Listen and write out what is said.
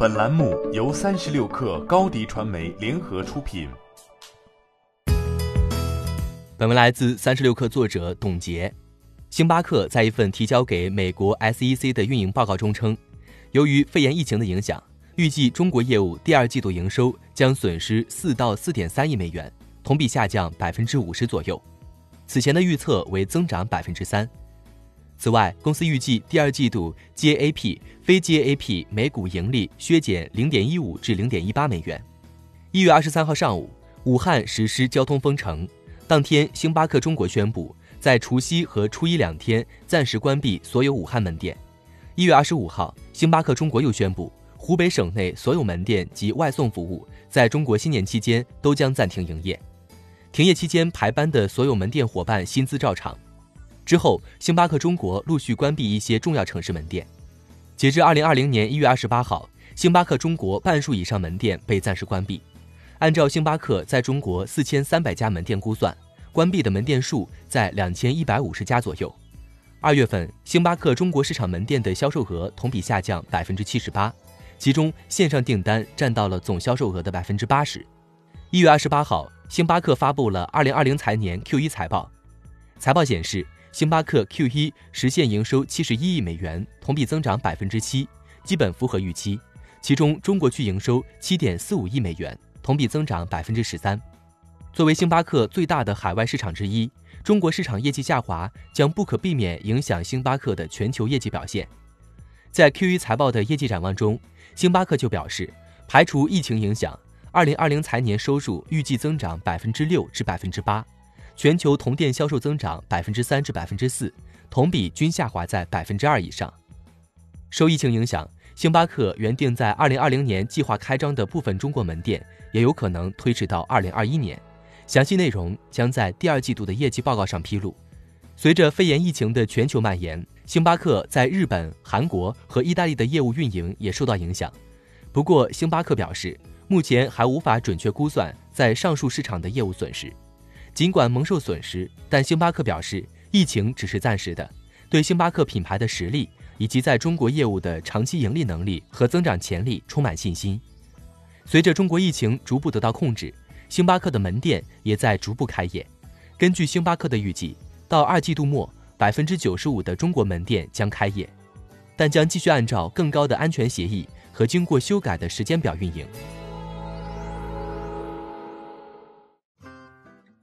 本栏目由三十六氪高低传媒联合出品。本文来自三十六氪作者董洁。星巴克在一份提交给美国 SEC 的运营报告中称，由于肺炎疫情的影响，预计中国业务第二季度营收将损失四到四点三亿美元，同比下降百分之五十左右。此前的预测为增长百分之三。此外，公司预计第二季度 GAAP 非 GAAP 每股盈利削减零点一五至零点一八美元。一月二十三号上午，武汉实施交通封城，当天，星巴克中国宣布。在除夕和初一两天暂时关闭所有武汉门店。一月二十五号，星巴克中国又宣布，湖北省内所有门店及外送服务在中国新年期间都将暂停营业。停业期间排班的所有门店伙伴薪资照常。之后，星巴克中国陆续关闭一些重要城市门店。截至二零二零年一月二十八号，星巴克中国半数以上门店被暂时关闭。按照星巴克在中国四千三百家门店估算。关闭的门店数在两千一百五十家左右。二月份，星巴克中国市场门店的销售额同比下降百分之七十八，其中线上订单占到了总销售额的百分之八十。一月二十八号，星巴克发布了二零二零财年 Q 一财报。财报显示，星巴克 Q 一实现营收七十一亿美元，同比增长百分之七，基本符合预期。其中，中国区营收七点四五亿美元，同比增长百分之十三。作为星巴克最大的海外市场之一，中国市场业绩下滑将不可避免影响星巴克的全球业绩表现。在 Q1 财报的业绩展望中，星巴克就表示，排除疫情影响，2020财年收入预计增长百分之六至百分之八，全球同店销售增长百分之三至百分之四，同比均下滑在百分之二以上。受疫情影响，星巴克原定在2020年计划开张的部分中国门店，也有可能推迟到2021年。详细内容将在第二季度的业绩报告上披露。随着肺炎疫情的全球蔓延，星巴克在日本、韩国和意大利的业务运营也受到影响。不过，星巴克表示，目前还无法准确估算在上述市场的业务损失。尽管蒙受损失，但星巴克表示，疫情只是暂时的，对星巴克品牌的实力以及在中国业务的长期盈利能力和增长潜力充满信心。随着中国疫情逐步得到控制。星巴克的门店也在逐步开业。根据星巴克的预计，到二季度末，百分之九十五的中国门店将开业，但将继续按照更高的安全协议和经过修改的时间表运营。